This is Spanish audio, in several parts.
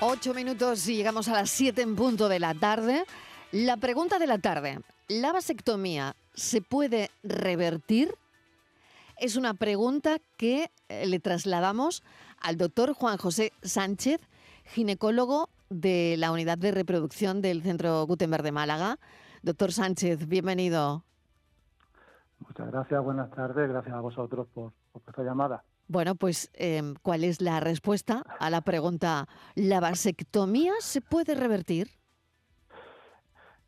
Ocho minutos y llegamos a las siete en punto de la tarde. La pregunta de la tarde, ¿la vasectomía se puede revertir? Es una pregunta que eh, le trasladamos al doctor Juan José Sánchez, ginecólogo de la unidad de reproducción del Centro Gutenberg de Málaga. Doctor Sánchez, bienvenido. Muchas gracias, buenas tardes, gracias a vosotros por, por esta llamada. Bueno, pues, em, ¿cuál es la respuesta a la pregunta, ¿la vasectomía se puede revertir?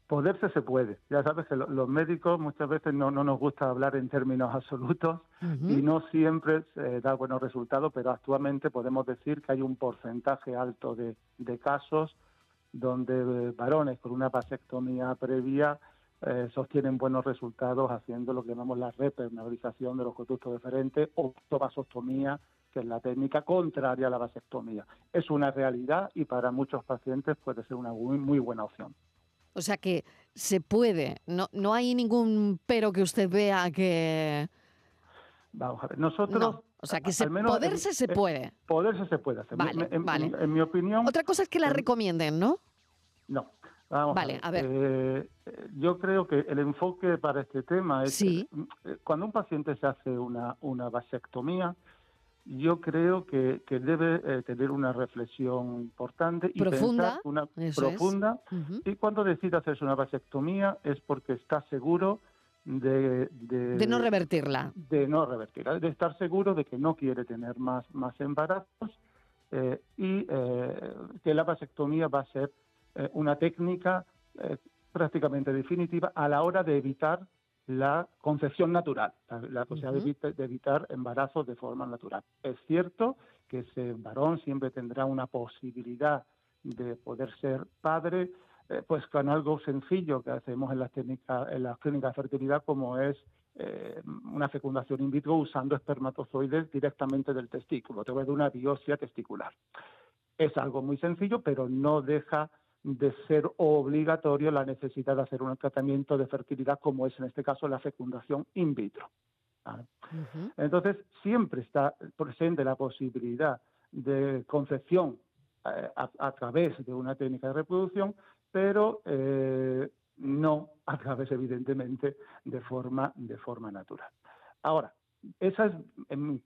Poderse se puede. Ya sabes que los médicos muchas veces no, nos gusta hablar en términos absolutos y no siempre se da buenos resultados, pero actualmente podemos decir que hay un porcentaje alto de, casos donde varones con una vasectomía previa eh, sostienen buenos resultados haciendo lo que llamamos la repermeabilización de los conductos deferentes o vasostomía, que es la técnica contraria a la vasectomía. Es una realidad y para muchos pacientes puede ser una muy buena opción. O sea que se puede, no, no hay ningún pero que usted vea que... Vamos a ver, nosotros... O sea, que se, poderse se puede. Poderse se puede hacer. Vale, en, vale. En, mi opinión... Otra cosa es que la recomienden, ¿no? No. Vamos vale, a ver. Eh, yo creo que el enfoque para este tema es sí. Eh, cuando un paciente se hace una, una vasectomía, yo creo que, debe eh, tener una reflexión importante y profunda, una profunda. Y cuando decide hacerse una vasectomía es porque está seguro de, de, no revertirla. De no revertirla, de estar seguro de que no quiere tener más, más embarazos eh, y eh, que la vasectomía va a ser una técnica prácticamente definitiva a la hora de evitar la concepción natural, la, posibilidad de, evitar embarazos de forma natural. Es cierto que ese varón siempre tendrá una posibilidad de poder ser padre, eh, pues con algo sencillo que hacemos en las técnicas, en las clínicas de fertilidad, como es eh, una fecundación in vitro usando espermatozoides directamente del testículo, a través de una biopsia testicular. Es algo muy sencillo, pero no deja de ser obligatorio la necesidad de hacer un tratamiento de fertilidad, como es en este caso la fecundación in vitro. Entonces, siempre está presente la posibilidad de concepción eh, a, través de una técnica de reproducción, pero eh, no a través, evidentemente, de forma, de forma natural. Ahora, esa es,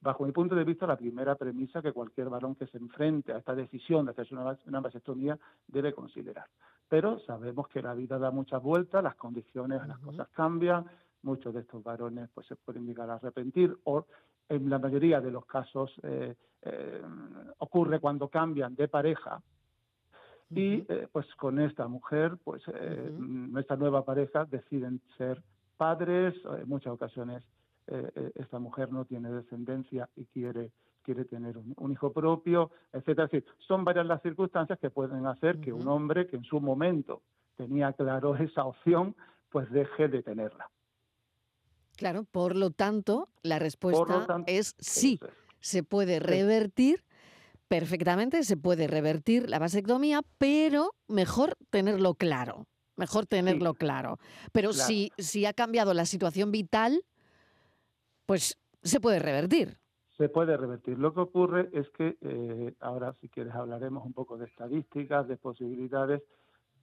bajo mi punto de vista, la primera premisa que cualquier varón que se enfrente a esta decisión de hacerse una, vasectomía debe considerar. Pero sabemos que la vida da muchas vueltas, las condiciones, las cosas cambian, muchos de estos varones pues se pueden llegar a arrepentir o en la mayoría de los casos eh, eh, ocurre cuando cambian de pareja. Y eh, pues con esta mujer, pues nuestra nueva pareja deciden ser padres, en muchas ocasiones eh, eh, esta mujer no tiene descendencia y quiere quiere tener un, hijo propio, etcétera. son varias las circunstancias que pueden hacer que un hombre que en su momento tenía claro esa opción, pues deje de tenerla. Claro, por lo tanto, la respuesta es sí, se puede revertir perfectamente, se puede revertir la vasectomía, pero mejor tenerlo claro, mejor tenerlo claro. Pero Si, si ha cambiado la situación vital, pues se puede revertir. Se puede revertir. Lo que ocurre es que, eh, ahora si quieres hablaremos un poco de estadísticas, de posibilidades,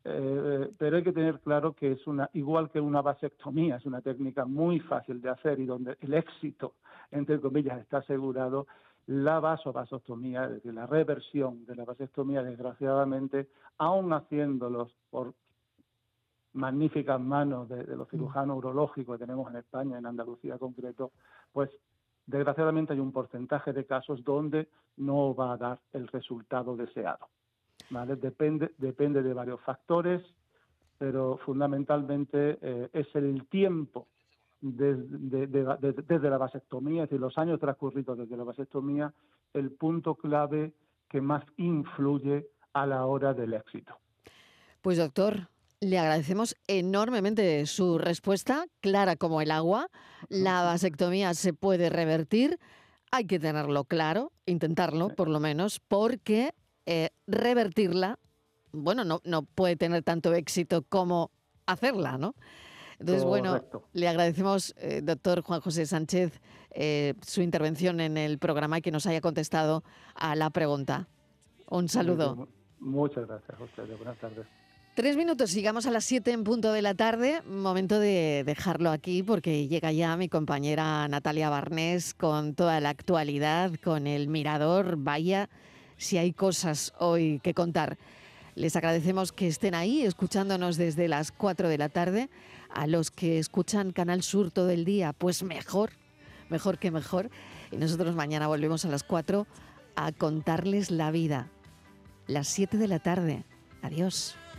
eh, pero hay que tener claro que es una, igual que una vasectomía, es una técnica muy fácil de hacer y donde el éxito, entre comillas, está asegurado, la vasovasectomía, es decir, la reversión de la vasectomía, desgraciadamente, aún haciéndolos por magníficas manos de, los mm. cirujanos urológicos que tenemos en España, en Andalucía en concreto, pues desgraciadamente hay un porcentaje de casos donde no va a dar el resultado deseado. ¿vale? Depende, depende de varios factores, pero fundamentalmente eh, es el tiempo desde, desde la vasectomía, es decir, los años transcurridos desde la vasectomía, el punto clave que más influye a la hora del éxito. Pues doctor, le agradecemos enormemente su respuesta, clara como el agua. La vasectomía se puede revertir. Hay que tenerlo claro, intentarlo por lo menos, porque eh, revertirla, bueno, no, no puede tener tanto éxito como hacerla, ¿no? Entonces, bueno, le agradecemos, eh, doctor Juan José Sánchez, eh, su intervención en el programa y que nos haya contestado a la pregunta. Un saludo. Muchas gracias a ustedes. Buenas tardes. Tres minutos, sigamos a las siete en punto de la tarde. Momento de dejarlo aquí porque llega ya mi compañera Natalia Barnés con toda la actualidad, con el mirador. Vaya, si hay cosas hoy que contar. Les agradecemos que estén ahí escuchándonos desde las cuatro de la tarde. A los que escuchan Canal Sur todo el día, pues mejor, mejor que mejor. Y nosotros mañana volvemos a las cuatro a contarles la vida. Las siete de la tarde. Adiós.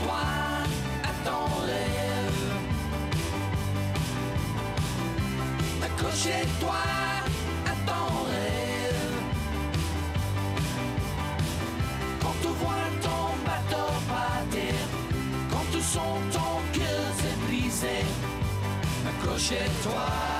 toi à ton rêve. Accrochez-toi à ton rêve. Quand tu vois ton bateau partir, quand tu sens ton cœur s'est brisé, accrochez-toi.